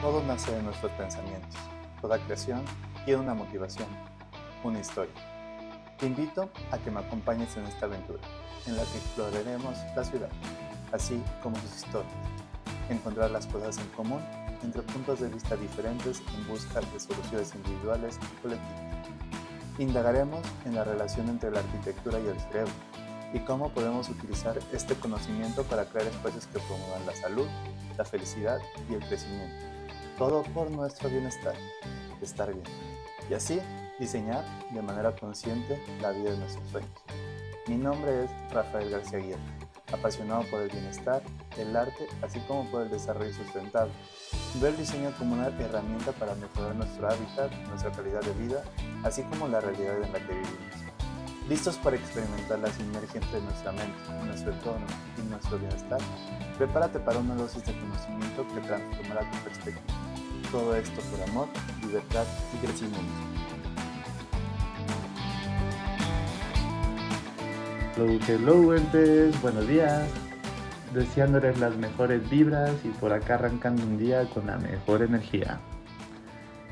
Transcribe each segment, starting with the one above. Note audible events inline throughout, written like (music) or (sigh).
Todo nace de nuestros pensamientos. Toda creación tiene una motivación, una historia. Te invito a que me acompañes en esta aventura, en la que exploraremos la ciudad, así como sus historias. Encontrar las cosas en común entre puntos de vista diferentes en busca de soluciones individuales y colectivas. Indagaremos en la relación entre la arquitectura y el cerebro y cómo podemos utilizar este conocimiento para crear espacios que promuevan la salud, la felicidad y el crecimiento. Todo por nuestro bienestar, estar bien. Y así diseñar de manera consciente la vida de nuestros sueños. Mi nombre es Rafael García Aguirre, apasionado por el bienestar, el arte, así como por el desarrollo sustentable. Veo el diseño como una herramienta para mejorar nuestro hábitat, nuestra calidad de vida, así como la realidad en la que vivimos listos para experimentar la sinergia entre nuestra mente, nuestro entorno y nuestro bienestar, prepárate para una dosis de conocimiento que transformará tu perspectiva. Todo esto por amor, libertad y crecimiento. Hello, hello, entes, buenos días. Deseándoles las mejores vibras y por acá arrancando un día con la mejor energía.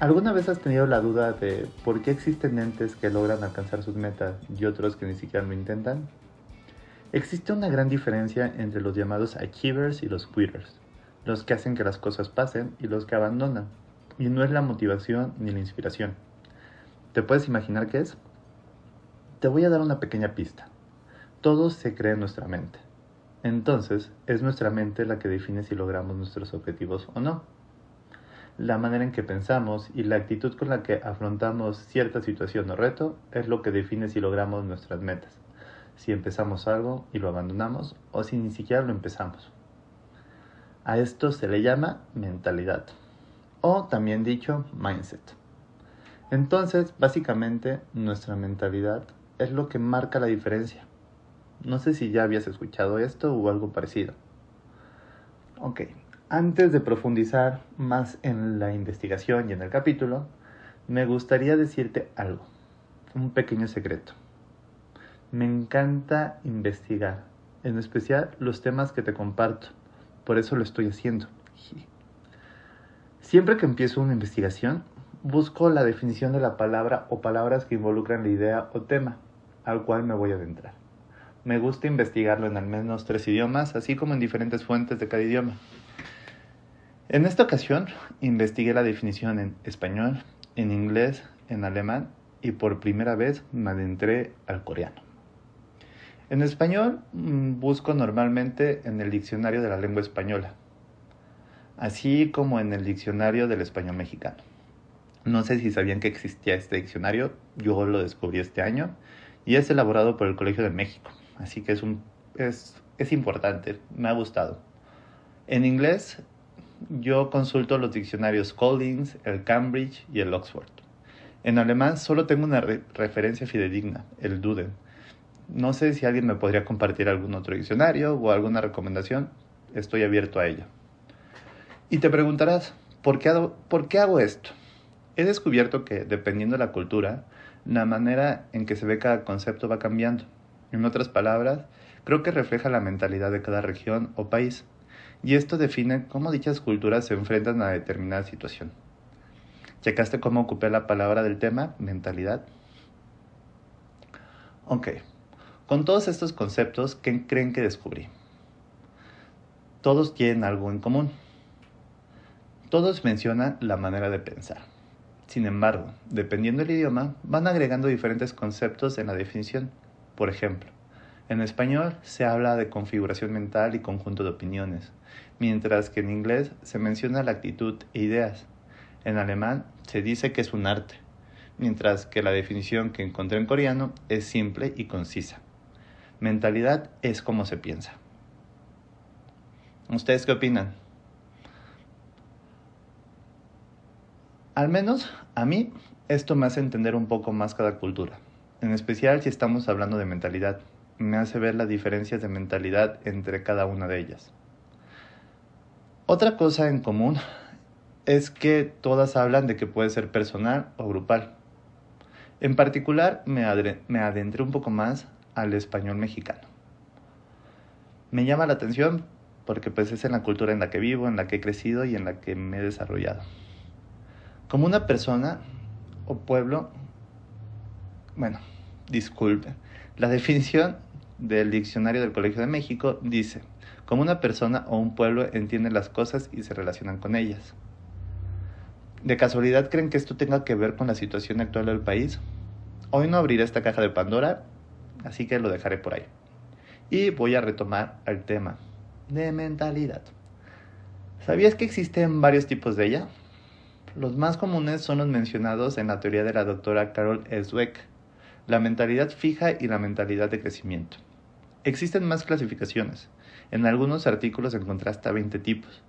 ¿Alguna vez has tenido la duda de por qué existen entes que logran alcanzar sus metas y otros que ni siquiera lo intentan? Existe una gran diferencia entre los llamados achievers y los quitters, los que hacen que las cosas pasen y los que abandonan, y no es la motivación ni la inspiración. ¿Te puedes imaginar qué es? Te voy a dar una pequeña pista. Todo se cree en nuestra mente. Entonces, es nuestra mente la que define si logramos nuestros objetivos o no la manera en que pensamos y la actitud con la que afrontamos cierta situación o reto es lo que define si logramos nuestras metas, si empezamos algo y lo abandonamos o si ni siquiera lo empezamos. A esto se le llama mentalidad o también dicho mindset. Entonces, básicamente, nuestra mentalidad es lo que marca la diferencia. No sé si ya habías escuchado esto o algo parecido. Ok, antes de profundizar más en la investigación y en el capítulo, me gustaría decirte algo, un pequeño secreto. Me encanta investigar, en especial los temas que te comparto, por eso lo estoy haciendo. Siempre que empiezo una investigación, busco la definición de la palabra o palabras que involucran la idea o tema al cual me voy a adentrar. Me gusta investigarlo en al menos tres idiomas, así como en diferentes fuentes de cada idioma. En esta ocasión investigué la definición en español, en inglés, en alemán y por primera vez me adentré al coreano. En español mm, busco normalmente en el diccionario de la lengua española, así como en el diccionario del español mexicano. No sé si sabían que existía este diccionario, yo lo descubrí este año y es elaborado por el Colegio de México, así que es, un, es, es importante, me ha gustado. En inglés yo consulto los diccionarios Collins, el Cambridge y el Oxford. En alemán solo tengo una referencia fidedigna, el Duden. No sé si alguien me podría compartir algún otro diccionario o alguna recomendación. Estoy abierto a ello. Y te preguntarás, ¿por qué, hago, ¿por qué hago esto? He descubierto que, dependiendo de la cultura, la manera en que se ve cada concepto va cambiando. En otras palabras, creo que refleja la mentalidad de cada región o país y esto define cómo dichas culturas se enfrentan a determinada situación. ¿Checaste cómo ocupé la palabra del tema, mentalidad? Ok, con todos estos conceptos, ¿qué creen que descubrí? Todos tienen algo en común. Todos mencionan la manera de pensar. Sin embargo, dependiendo del idioma, van agregando diferentes conceptos en la definición. Por ejemplo, en español se habla de configuración mental y conjunto de opiniones, mientras que en inglés se menciona la actitud e ideas. En alemán se dice que es un arte, mientras que la definición que encontré en coreano es simple y concisa. Mentalidad es como se piensa. ¿Ustedes qué opinan? Al menos a mí esto me hace entender un poco más cada cultura, en especial si estamos hablando de mentalidad. Me hace ver las diferencias de mentalidad entre cada una de ellas. Otra cosa en común es que todas hablan de que puede ser personal o grupal. En particular me, adentré un poco más al español mexicano. Me llama la atención porque pues es en la cultura en la que vivo, en la que he crecido y en la que me he desarrollado. Como una persona o pueblo, bueno, disculpe, la definición del diccionario del Colegio de México dice, como una persona o un pueblo entiende las cosas y se relacionan con ellas. ¿De casualidad creen que esto tenga que ver con la situación actual del país? Hoy no abriré esta caja de Pandora, así que lo dejaré por ahí. Y voy a retomar el tema de mentalidad. ¿Sabías que existen varios tipos de ella? Los más comunes son los mencionados en la teoría de la doctora Carol Dweck, la mentalidad fija y la mentalidad de crecimiento. Existen más clasificaciones. En algunos artículos encontré hasta 20 tipos.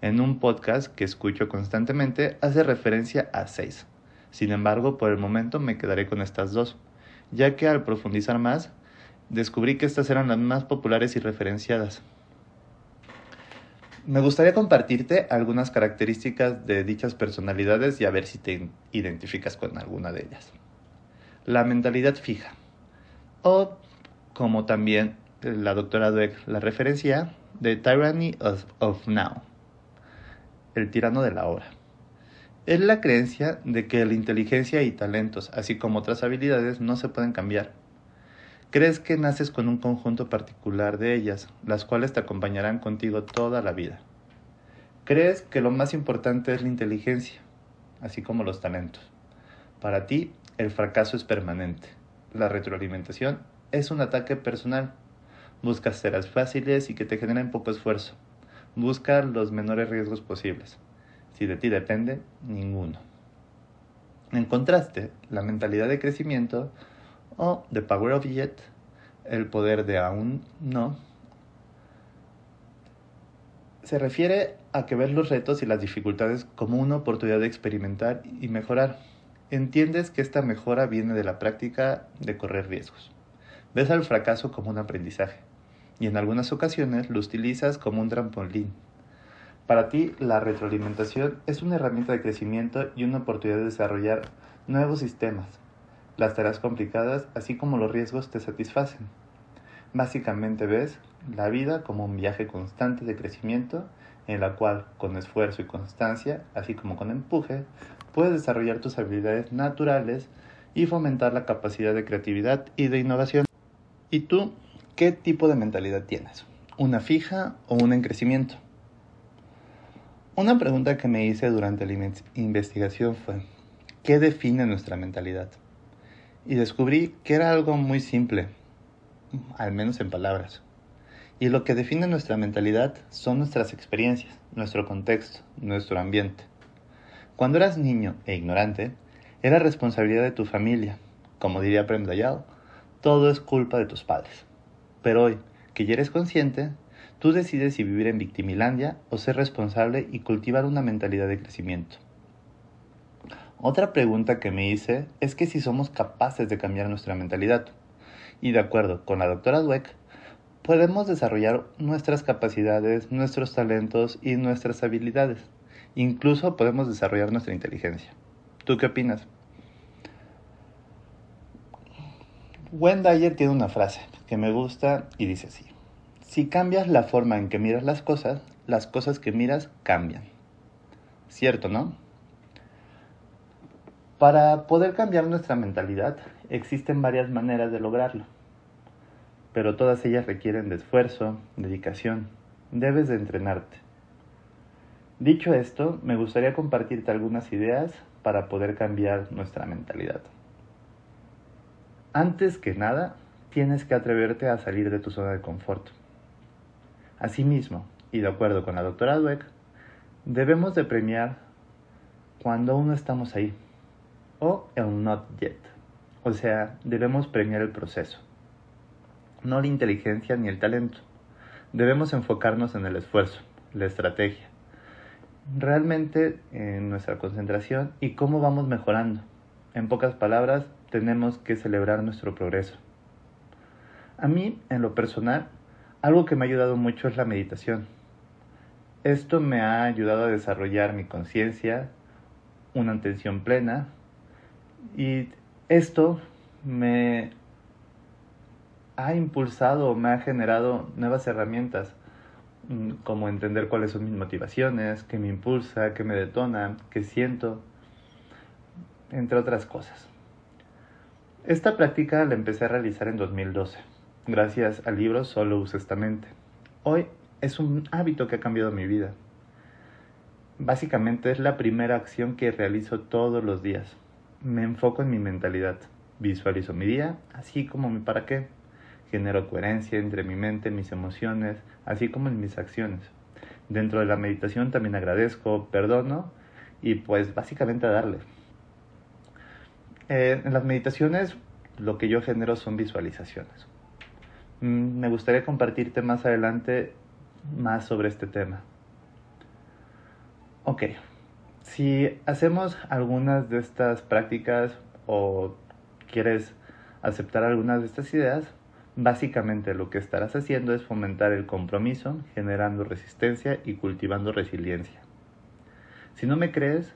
En un podcast que escucho constantemente hace referencia a 6. Sin embargo, por el momento me quedaré con estas dos, ya que al profundizar más, descubrí que estas eran las más populares y referenciadas. Me gustaría compartirte algunas características de dichas personalidades y a ver si te identificas con alguna de ellas. La mentalidad fija, o como también la doctora Dweck la referencia, The Tyranny of, of Now, el tirano de la hora. Es la creencia de que la inteligencia y talentos, así como otras habilidades, no se pueden cambiar Crees que naces con un conjunto particular de ellas, las cuales te acompañarán contigo toda la vida. Crees que lo más importante es la inteligencia, así como los talentos. Para ti, el fracaso es permanente. La retroalimentación es un ataque personal. Buscas ceras fáciles y que te generen poco esfuerzo. Busca los menores riesgos posibles. Si de ti depende, ninguno. En contraste, la mentalidad de crecimiento o The Power of Yet, el poder de aún no, se refiere a que ves los retos y las dificultades como una oportunidad de experimentar y mejorar. Entiendes que esta mejora viene de la práctica de correr riesgos. Ves al fracaso como un aprendizaje y en algunas ocasiones lo utilizas como un trampolín. Para ti, la retroalimentación es una herramienta de crecimiento y una oportunidad de desarrollar nuevos sistemas, las tareas complicadas, así como los riesgos, te satisfacen. Básicamente ves la vida como un viaje constante de crecimiento en la cual con esfuerzo y constancia, así como con empuje, puedes desarrollar tus habilidades naturales y fomentar la capacidad de creatividad y de innovación. ¿Y tú qué tipo de mentalidad tienes? ¿Una fija o una en crecimiento? Una pregunta que me hice durante la investigación fue, ¿qué define nuestra mentalidad? y descubrí que era algo muy simple, al menos en palabras. Y lo que define nuestra mentalidad son nuestras experiencias, nuestro contexto, nuestro ambiente. Cuando eras niño e ignorante, era responsabilidad de tu familia. Como diría Prem todo es culpa de tus padres. Pero hoy, que ya eres consciente, tú decides si vivir en victimilandia o ser responsable y cultivar una mentalidad de crecimiento. Otra pregunta que me hice es que si somos capaces de cambiar nuestra mentalidad. Y de acuerdo con la doctora Dweck, podemos desarrollar nuestras capacidades, nuestros talentos y nuestras habilidades. Incluso podemos desarrollar nuestra inteligencia. ¿Tú qué opinas? Wendy Dyer tiene una frase que me gusta y dice así. Si cambias la forma en que miras las cosas, las cosas que miras cambian. ¿Cierto, no? Para poder cambiar nuestra mentalidad existen varias maneras de lograrlo, pero todas ellas requieren de esfuerzo, dedicación, debes de entrenarte. Dicho esto, me gustaría compartirte algunas ideas para poder cambiar nuestra mentalidad. Antes que nada, tienes que atreverte a salir de tu zona de confort. Asimismo, y de acuerdo con la doctora Dweck, debemos de premiar cuando aún no estamos ahí o el not yet. O sea, debemos premiar el proceso, no la inteligencia ni el talento. Debemos enfocarnos en el esfuerzo, la estrategia, realmente en nuestra concentración y cómo vamos mejorando. En pocas palabras, tenemos que celebrar nuestro progreso. A mí, en lo personal, algo que me ha ayudado mucho es la meditación. Esto me ha ayudado a desarrollar mi conciencia, una atención plena, y esto me ha impulsado, me ha generado nuevas herramientas, mm, como entender cuáles son mis motivaciones, qué me impulsa, qué me detona, qué siento, entre otras cosas. Esta práctica la empecé a realizar en 2012, gracias al libro Solo usa esta mente. Hoy es un hábito que ha cambiado mi vida. Básicamente es la primera acción que realizo todos los días. Me enfoco en mi mentalidad, visualizo mi día, así como mi para qué. Genero coherencia entre mi mente, mis emociones, así como en mis acciones. Dentro de la meditación también agradezco, perdono y pues básicamente a darle. Eh, en las meditaciones lo que yo genero son visualizaciones. Mm, me gustaría compartirte más adelante más sobre este tema. Ok, si hacemos algunas de estas prácticas o quieres aceptar algunas de estas ideas, básicamente lo que estarás haciendo es fomentar el compromiso, generando resistencia y cultivando resiliencia. Si no me crees,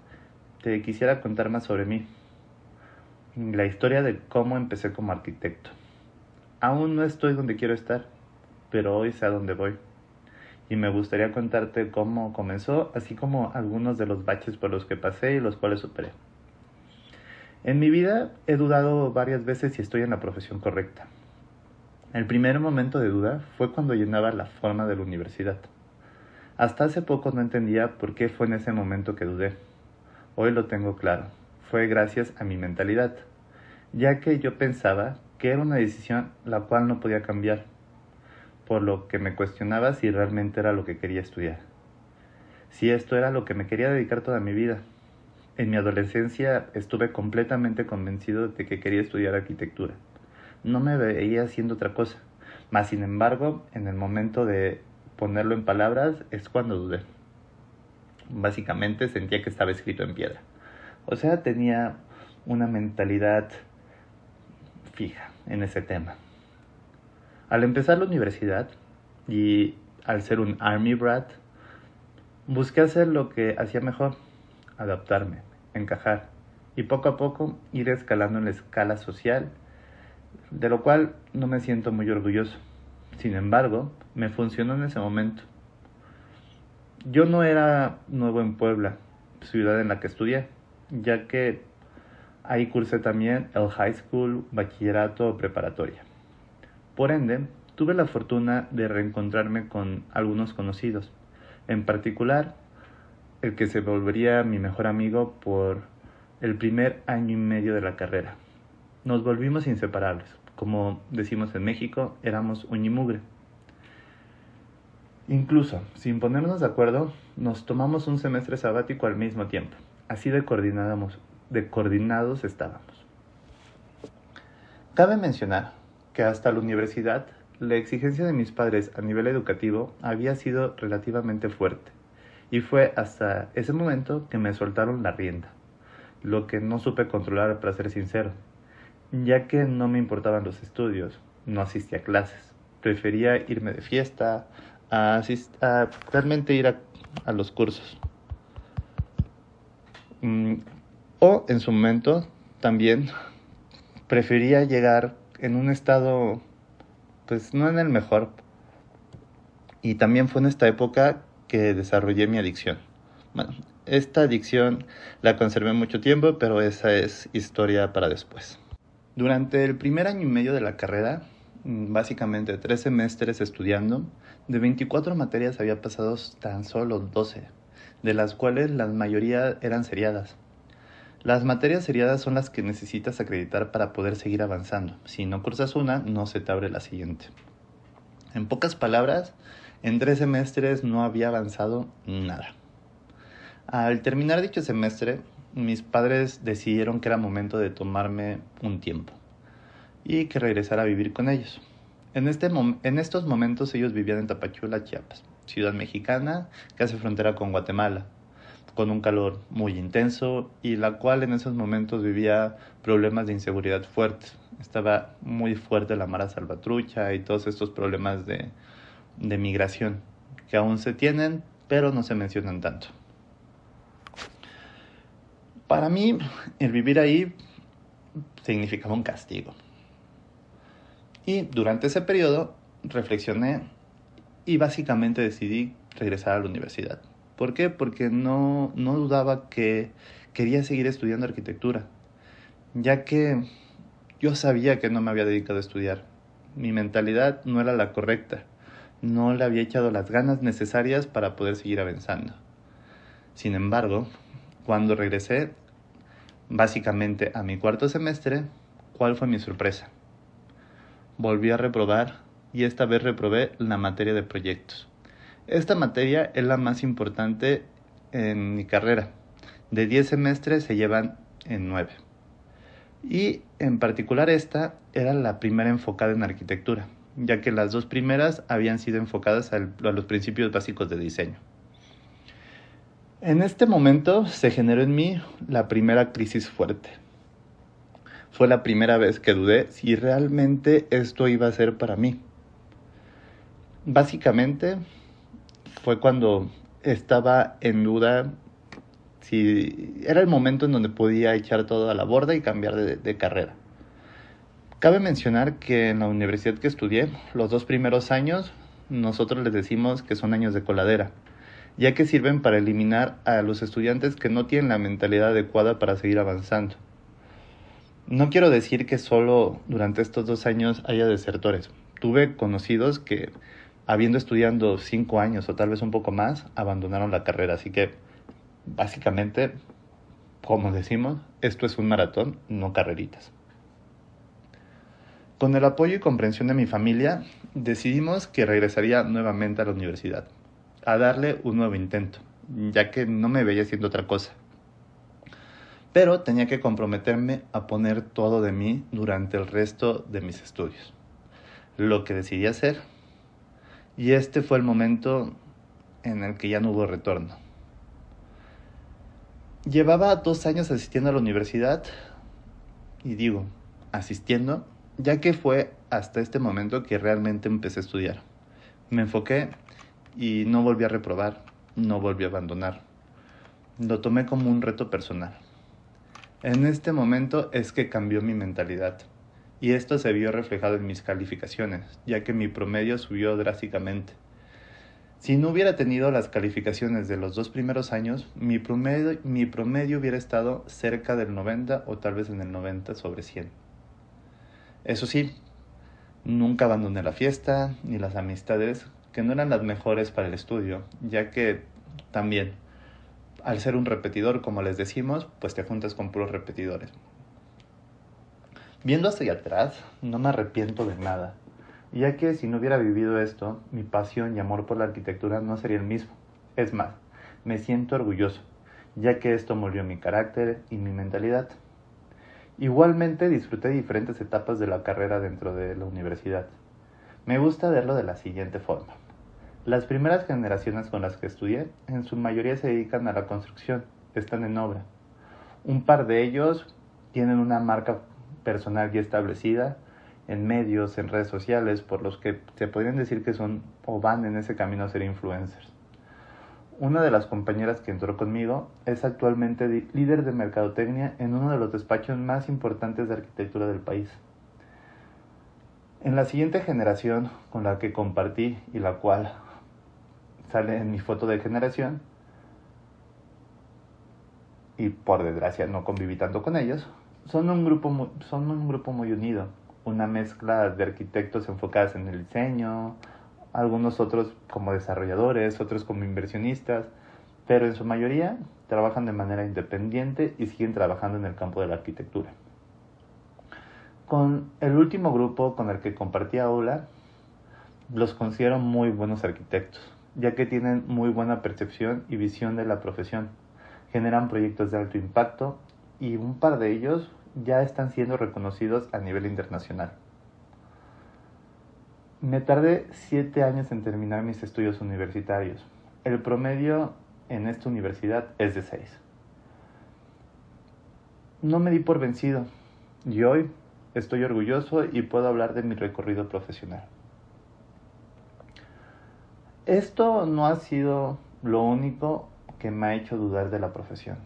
te quisiera contar más sobre mí la historia de cómo empecé como arquitecto. Aún no estoy donde quiero estar, pero hoy sé a dónde voy. Y me gustaría contarte cómo comenzó, así como algunos de los baches por los que pasé y los cuales superé. En mi vida he dudado varias veces si estoy en la profesión correcta. El primer momento de duda fue cuando llenaba la forma de la universidad. Hasta hace poco no entendía por qué fue en ese momento que dudé. Hoy lo tengo claro fue gracias a mi mentalidad, ya que yo pensaba que era una decisión la cual no podía cambiar, por lo que me cuestionaba si realmente era lo que quería estudiar, si esto era lo que me quería dedicar toda mi vida. En mi adolescencia estuve completamente convencido de que quería estudiar arquitectura. No me veía haciendo otra cosa. Mas, sin embargo, en el momento de ponerlo en palabras es cuando dudé. Básicamente sentía que estaba escrito en piedra. O sea, tenía una mentalidad fija en ese tema. Al empezar la universidad y al ser un Army Brat, busqué hacer lo que hacía mejor, adaptarme, encajar y poco a poco ir escalando en la escala social, de lo cual no me siento muy orgulloso. Sin embargo, me funcionó en ese momento. Yo no era nuevo en Puebla, ciudad en la que estudié ya que ahí cursé también el high school, bachillerato preparatoria. Por ende, tuve la fortuna de reencontrarme con algunos conocidos, en particular el que se volvería mi mejor amigo por el primer año y medio de la carrera. Nos volvimos inseparables, como decimos en México, éramos uñimugre. Incluso, sin ponernos de acuerdo, nos tomamos un semestre sabático al mismo tiempo. Así de, de coordinados estábamos. Cabe mencionar que hasta la universidad la exigencia de mis padres a nivel educativo había sido relativamente fuerte y fue hasta ese momento que me soltaron la rienda, lo que no supe controlar para ser sincero, ya que no me importaban los estudios, no asistía a clases, prefería irme de fiesta, a, realmente ir a los cursos. Mm, en su momento también (laughs) prefería llegar en un estado, pues no en el mejor. Y también fue en esta época que desarrollé mi adicción. Bueno, esta adicción la conservé mucho tiempo, pero esa es historia para después. Durante el primer año y medio de la carrera, mm, básicamente tres semestres estudiando, de 24 materias había pasado tan solo 12 de las cuales la mayoría eran seriadas. Las materias seriadas son las que necesitas acreditar para poder seguir avanzando. Si no cursas una, no se te abre la siguiente. En pocas palabras, en tres semestres no había avanzado nada. Al terminar dicho semestre, mis padres decidieron que era momento de tomarme un tiempo y que regresara a vivir con ellos. En, este en estos momentos ellos vivían en Tapachula, Chiapas ciudad mexicana que hace frontera con Guatemala, con un calor muy intenso y la cual en esos momentos vivía problemas de inseguridad fuertes. Estaba muy fuerte la mara salvatrucha y todos estos problemas de, de migración que aún se tienen, pero no se mencionan tanto. Para mí, el vivir ahí significaba un castigo. Y durante ese periodo reflexioné y básicamente decidí regresar a la universidad. ¿Por qué? Porque no, no dudaba que quería seguir estudiando arquitectura, ya que yo sabía que no me había dedicado a estudiar. Mi mentalidad no era la correcta, no le había echado las ganas necesarias para poder seguir avanzando. Sin embargo, cuando regresé básicamente a mi cuarto semestre, ¿cuál fue mi sorpresa? Volví a reprobar y esta vez reprobé la materia de proyectos. Esta materia es la más importante en mi carrera. De 10 semestres se llevan en 9. Y en particular esta era la primera enfocada en arquitectura, ya que las dos primeras habían sido enfocadas a los principios básicos de diseño. En este momento se generó en mí la primera crisis fuerte. Fue la primera vez que dudé si realmente esto iba a ser para mí. Básicamente fue cuando estaba en duda si era el momento en donde podía echar todo a la borda y cambiar de, carrera. Cabe mencionar que en la universidad que estudié, los dos primeros años, nosotros les decimos que son años de coladera, ya que sirven para eliminar a los estudiantes que no tienen la mentalidad adecuada para seguir avanzando. No quiero decir que solo durante estos dos años haya desertores. Tuve conocidos que, habiendo estudiado cinco años o tal vez un poco más, abandonaron la carrera, así que Básicamente, como decimos, esto es un maratón, no carreritas. Con el apoyo y comprensión de mi familia, decidimos que regresaría nuevamente a la universidad, a darle un nuevo intento, ya que no me veía haciendo otra cosa. Pero tenía que comprometerme a poner todo de mí durante el resto de mis estudios. Lo que decidí hacer, y este fue el momento en el que ya no hubo retorno. Llevaba dos años asistiendo a la universidad y digo, asistiendo, ya que fue hasta este momento que realmente empecé a estudiar. Me enfoqué y no volví a reprobar, no volví a abandonar. Lo tomé como un reto personal. En este momento es que cambió mi mentalidad y esto se vio reflejado en mis calificaciones, ya que mi promedio subió drásticamente. Si no hubiera tenido las calificaciones de los dos primeros años, mi promedio, mi promedio hubiera estado cerca del 90 o tal vez en el 90 sobre 100. Eso sí, nunca abandoné la fiesta ni las amistades que no eran las mejores para el estudio, ya que también, al ser un repetidor, como les decimos, pues te juntas con puros repetidores. Viendo hacia atrás, no me arrepiento de nada ya que si no hubiera vivido esto, mi pasión y amor por la arquitectura no sería el mismo. Es más, me siento orgulloso, ya que esto moldeó mi carácter y mi mentalidad. Igualmente disfruté diferentes etapas de la carrera dentro de la universidad. Me gusta verlo de la siguiente forma. Las primeras generaciones con las que estudié, en su mayoría se dedican a la construcción, están en obra. Un par de ellos tienen una marca personal ya establecida en medios, en redes sociales, por los que se podrían decir que son o van en ese camino a ser influencers. Una de las compañeras que entró conmigo es actualmente líder de mercadotecnia en uno de los despachos más importantes de arquitectura del país. En la siguiente generación con la que compartí y la cual sale en mi foto de generación, y por desgracia no conviví tanto con ellos, son un grupo son un grupo muy unido una mezcla de arquitectos enfocados en el diseño, algunos otros como desarrolladores, otros como inversionistas, pero en su mayoría trabajan de manera independiente y siguen trabajando en el campo de la arquitectura. Con el último grupo con el que compartí aula, los considero muy buenos arquitectos, ya que tienen muy buena percepción y visión de la profesión. Generan proyectos de alto impacto y un par de ellos ya están siendo reconocidos a nivel internacional. Me tardé siete años en terminar mis estudios universitarios. El promedio en esta universidad es de seis. No me di por vencido y hoy estoy orgulloso y puedo hablar de mi recorrido profesional. Esto no ha sido lo único que me ha hecho dudar de la profesión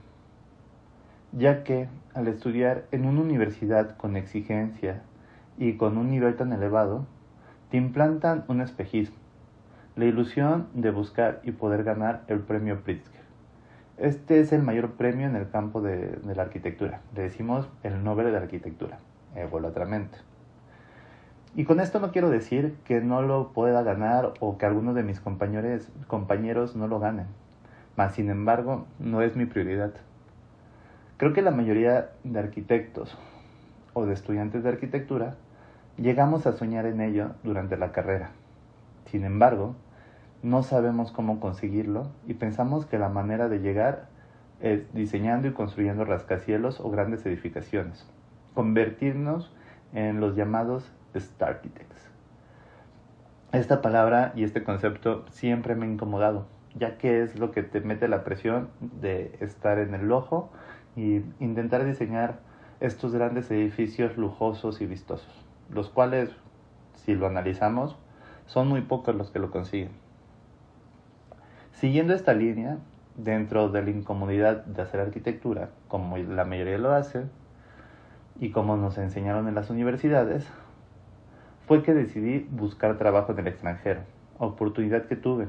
ya que al estudiar en una universidad con exigencia y con un nivel tan elevado, te implantan un espejismo. la ilusión de buscar y poder ganar el premio Pritzker. Este es el mayor premio en el campo de, la arquitectura. Le decimos el Nobel de Arquitectura, egolatramente. Y con esto no quiero decir que no lo pueda ganar o que alguno de mis compañeros, compañeros no lo ganen. Mas, sin embargo, no es mi prioridad. Creo que la mayoría de arquitectos o de estudiantes de arquitectura llegamos a soñar en ello durante la carrera. Sin embargo, no sabemos cómo conseguirlo y pensamos que la manera de llegar es diseñando y construyendo rascacielos o grandes edificaciones, convertirnos en los llamados Starchitects. Esta palabra y este concepto siempre me ha incomodado, ya que es lo que te mete la presión de estar en el ojo y intentar diseñar estos grandes edificios lujosos y vistosos, los cuales, si lo analizamos, son muy pocos los que lo consiguen. Siguiendo esta línea, dentro de la incomodidad de hacer arquitectura, como la mayoría lo hace, y como nos enseñaron en las universidades, fue que decidí buscar trabajo en el extranjero, oportunidad que tuve.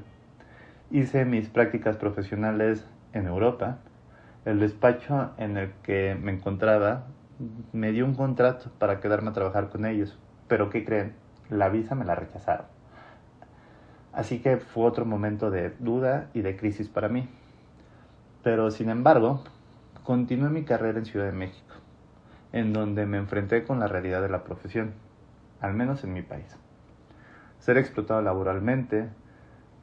Hice mis prácticas profesionales en Europa el despacho en el que me encontraba me dio un contrato para quedarme a trabajar con ellos, pero ¿qué creen? La visa me la rechazaron. Así que fue otro momento de duda y de crisis para mí. Pero sin embargo, continué mi carrera en Ciudad de México, en donde me enfrenté con la realidad de la profesión, al menos en mi país. Ser explotado laboralmente,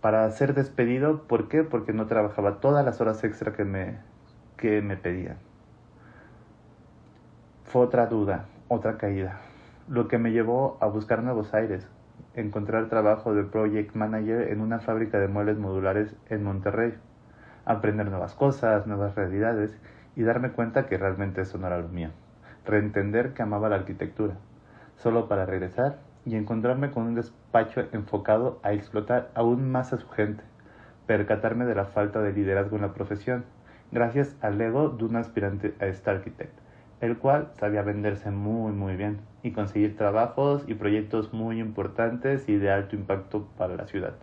para ser despedido, ¿por qué? Porque no trabajaba todas las horas extra que me que me pedían. Fue otra duda, otra caída, lo que me llevó a buscar nuevos aires, encontrar trabajo de project manager en una fábrica de muebles modulares en Monterrey, aprender nuevas cosas, nuevas realidades y darme cuenta que realmente eso no era lo mío, reentender que amaba la arquitectura, solo para regresar y encontrarme con un despacho enfocado a explotar aún más a su gente, percatarme de la falta de liderazgo en la profesión, gracias al ego de un aspirante a este arquitecto, el cual sabía venderse muy muy bien y conseguir trabajos y proyectos muy importantes y de alto impacto para la ciudad.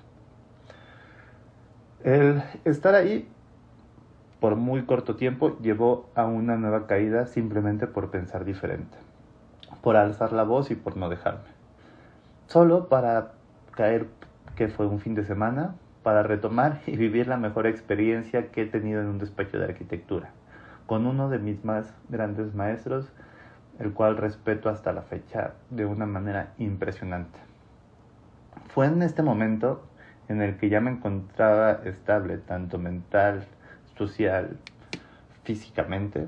El estar ahí por muy corto tiempo llevó a una nueva caída simplemente por pensar diferente, por alzar la voz y por no dejarme. Solo para caer que fue un fin de semana, para retomar (laughs) y vivir la mejor experiencia que he tenido en un despacho de arquitectura, con uno de mis más grandes maestros, el cual respeto hasta la fecha de una manera impresionante. Fue en este momento en el que ya me encontraba estable, tanto mental, social, físicamente,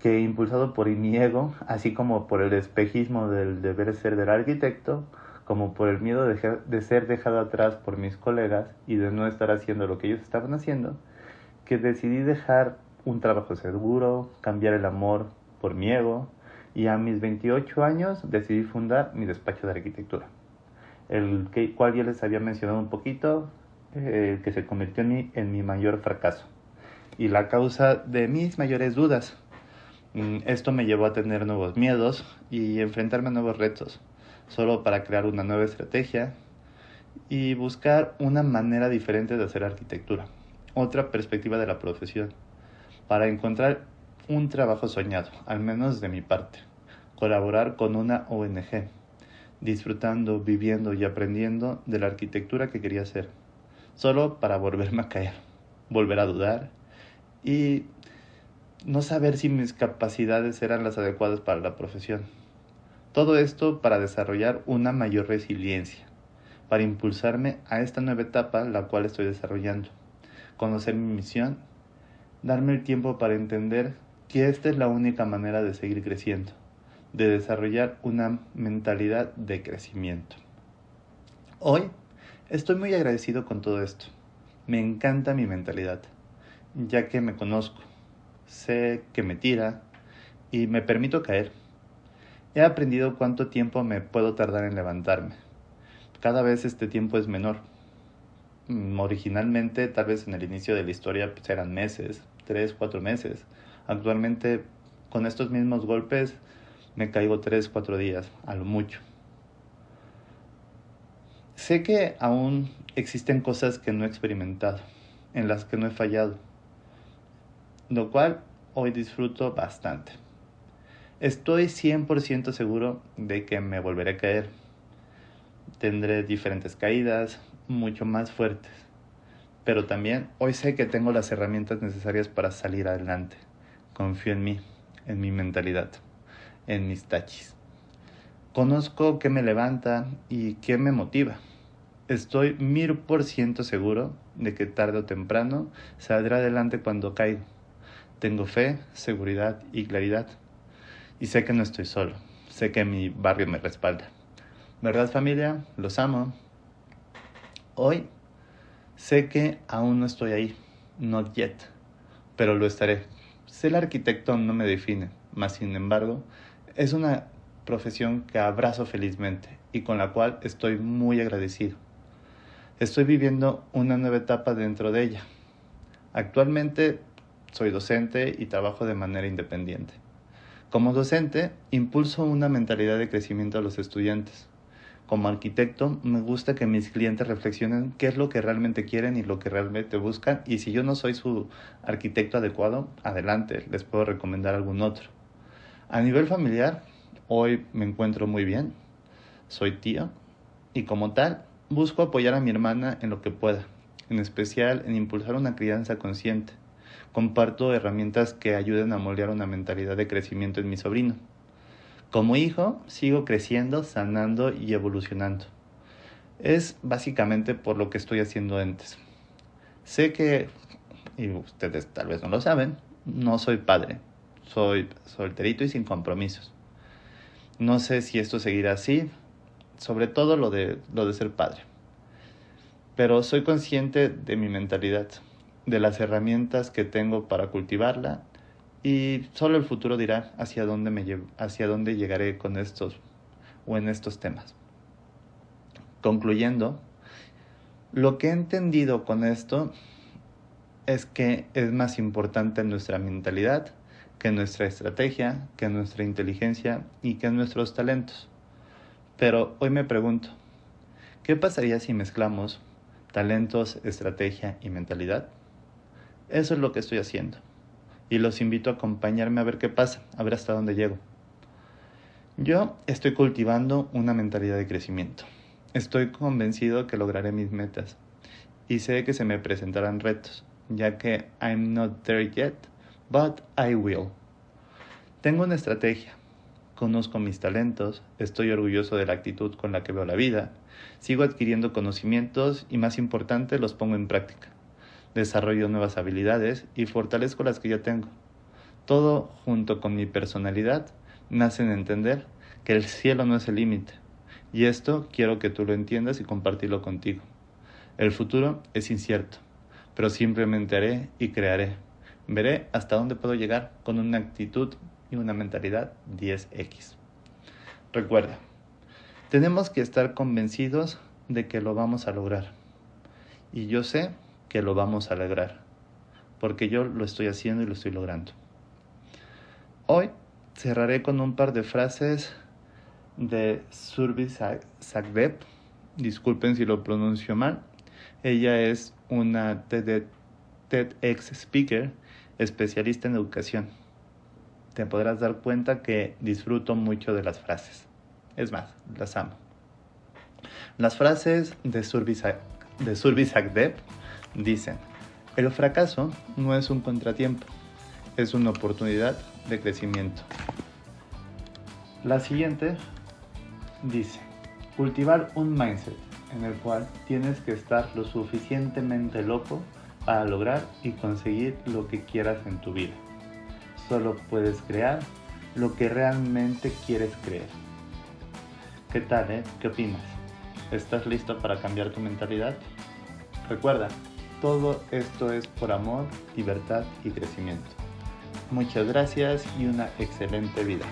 que impulsado por mi ego, así como por el espejismo del deber ser del arquitecto, como por el miedo de, ser dejado atrás por mis colegas y de no estar haciendo lo que ellos estaban haciendo, que decidí dejar un trabajo seguro, cambiar el amor por mi ego y a mis 28 años decidí fundar mi despacho de arquitectura, el cual ya les había mencionado un poquito, eh, que se convirtió en mi, en mi mayor fracaso y la causa de mis mayores dudas. Mm, esto me llevó a tener nuevos miedos y enfrentarme a nuevos retos solo para crear una nueva estrategia y buscar una manera diferente de hacer arquitectura, otra perspectiva de la profesión, para encontrar un trabajo soñado, al menos de mi parte, colaborar con una ONG, disfrutando, viviendo y aprendiendo de la arquitectura que quería hacer, solo para volverme a caer, volver a dudar y no saber si mis capacidades eran las adecuadas para la profesión. Todo esto para desarrollar una mayor resiliencia, para impulsarme a esta nueva etapa la cual estoy desarrollando, conocer mi misión, darme el tiempo para entender que esta es la única manera de seguir creciendo, de desarrollar una mentalidad de crecimiento. Hoy estoy muy agradecido con todo esto. Me encanta mi mentalidad, ya que me conozco, sé que me tira y me permito caer He aprendido cuánto tiempo me puedo tardar en levantarme. Cada vez este tiempo es menor. Mm, originalmente, tal vez en el inicio de la historia, pues, eran meses, tres, cuatro meses. Actualmente, con estos mismos golpes, me caigo tres, cuatro días, a lo mucho. Sé que aún existen cosas que no he experimentado, en las que no he fallado, lo cual hoy disfruto bastante. Estoy 100% seguro de que me volveré a caer. Tendré diferentes caídas, mucho más fuertes. Pero también hoy sé que tengo las herramientas necesarias para salir adelante. Confío en mí, en mi mentalidad, en mis tachis. Conozco qué me levanta y qué me motiva. Estoy mil por ciento seguro de que tarde o temprano saldré adelante cuando caigo. Tengo fe, seguridad y claridad. Y sé que no estoy solo. Sé que mi barrio me respalda. ¿Verdad familia? Los amo. Hoy sé que aún no estoy ahí. Not yet. Pero lo estaré. Ser arquitecto no me define. Mas sin embargo, es una profesión que abrazo felizmente y con la cual estoy muy agradecido. Estoy viviendo una nueva etapa dentro de ella. Actualmente soy docente y trabajo de manera independiente. Como docente, impulso una mentalidad de crecimiento a los estudiantes. Como arquitecto, me gusta que mis clientes reflexionen qué es lo que realmente quieren y lo que realmente buscan. Y si yo no soy su arquitecto adecuado, adelante, les puedo recomendar algún otro. A nivel familiar, Hoy me encuentro muy bien, soy tío y como tal busco apoyar a mi hermana en lo que pueda, en especial en impulsar una crianza consciente. Comparto herramientas que ayuden a moldear una mentalidad de crecimiento en mi sobrino. Como hijo, sigo creciendo, sanando y evolucionando. Es básicamente por lo que estoy haciendo antes. Sé que, y ustedes tal vez no lo saben, no soy padre. Soy solterito y sin compromisos. No sé si esto seguirá así, sobre todo lo de, lo de ser padre. Pero soy consciente de mi mentalidad, de las herramientas que tengo para cultivarla y solo el futuro dirá hacia dónde, me hacia dónde llegaré con estos o en estos temas. Concluyendo, lo que he entendido con esto es que es más importante nuestra mentalidad que nuestra estrategia, que nuestra inteligencia y que nuestros talentos. Pero hoy me pregunto, ¿qué pasaría si mezclamos talentos, estrategia y mentalidad? Eso es lo que estoy haciendo. Y los invito a acompañarme a ver qué pasa, a ver hasta dónde llego. Yo estoy cultivando una mentalidad de crecimiento. Estoy convencido que lograré mis metas. Y sé que se me presentarán retos, ya que I'm not there yet but I will. Tengo una estrategia, conozco mis talentos, estoy orgulloso de la actitud con la que veo la vida, sigo adquiriendo conocimientos y más importante los pongo en práctica. Desarrollo nuevas habilidades y fortalezco las que ya tengo. Todo junto con mi personalidad me hacen entender que el cielo no es el límite. Y esto quiero que tú lo entiendas y compartirlo contigo. El futuro es incierto, pero simplemente haré y crearé Veré hasta dónde puedo llegar con una actitud y una mentalidad 10X. Recuerda, tenemos que estar convencidos de que lo vamos a lograr. Y yo sé que lo vamos a lograr, porque yo lo estoy haciendo y lo estoy logrando. Hoy cerraré con un par de frases de Surbi Sagdeb. Disculpen si lo pronuncio mal. Ella es una TEDx speaker especialista en educación. Te podrás dar cuenta que disfruto mucho de las frases. Es más, las amo. Las frases de Surbisak de dicen, el fracaso no es un contratiempo, es una oportunidad de crecimiento. La siguiente dice, cultivar un mindset en el cual tienes que estar lo suficientemente loco para lograr y conseguir lo que quieras en tu vida. Solo puedes crear lo que realmente quieres creer. ¿Qué tal, eh? ¿Qué opinas? ¿Estás listo para cambiar tu mentalidad? Recuerda, todo esto es por amor, libertad y crecimiento. Muchas gracias y una excelente vida.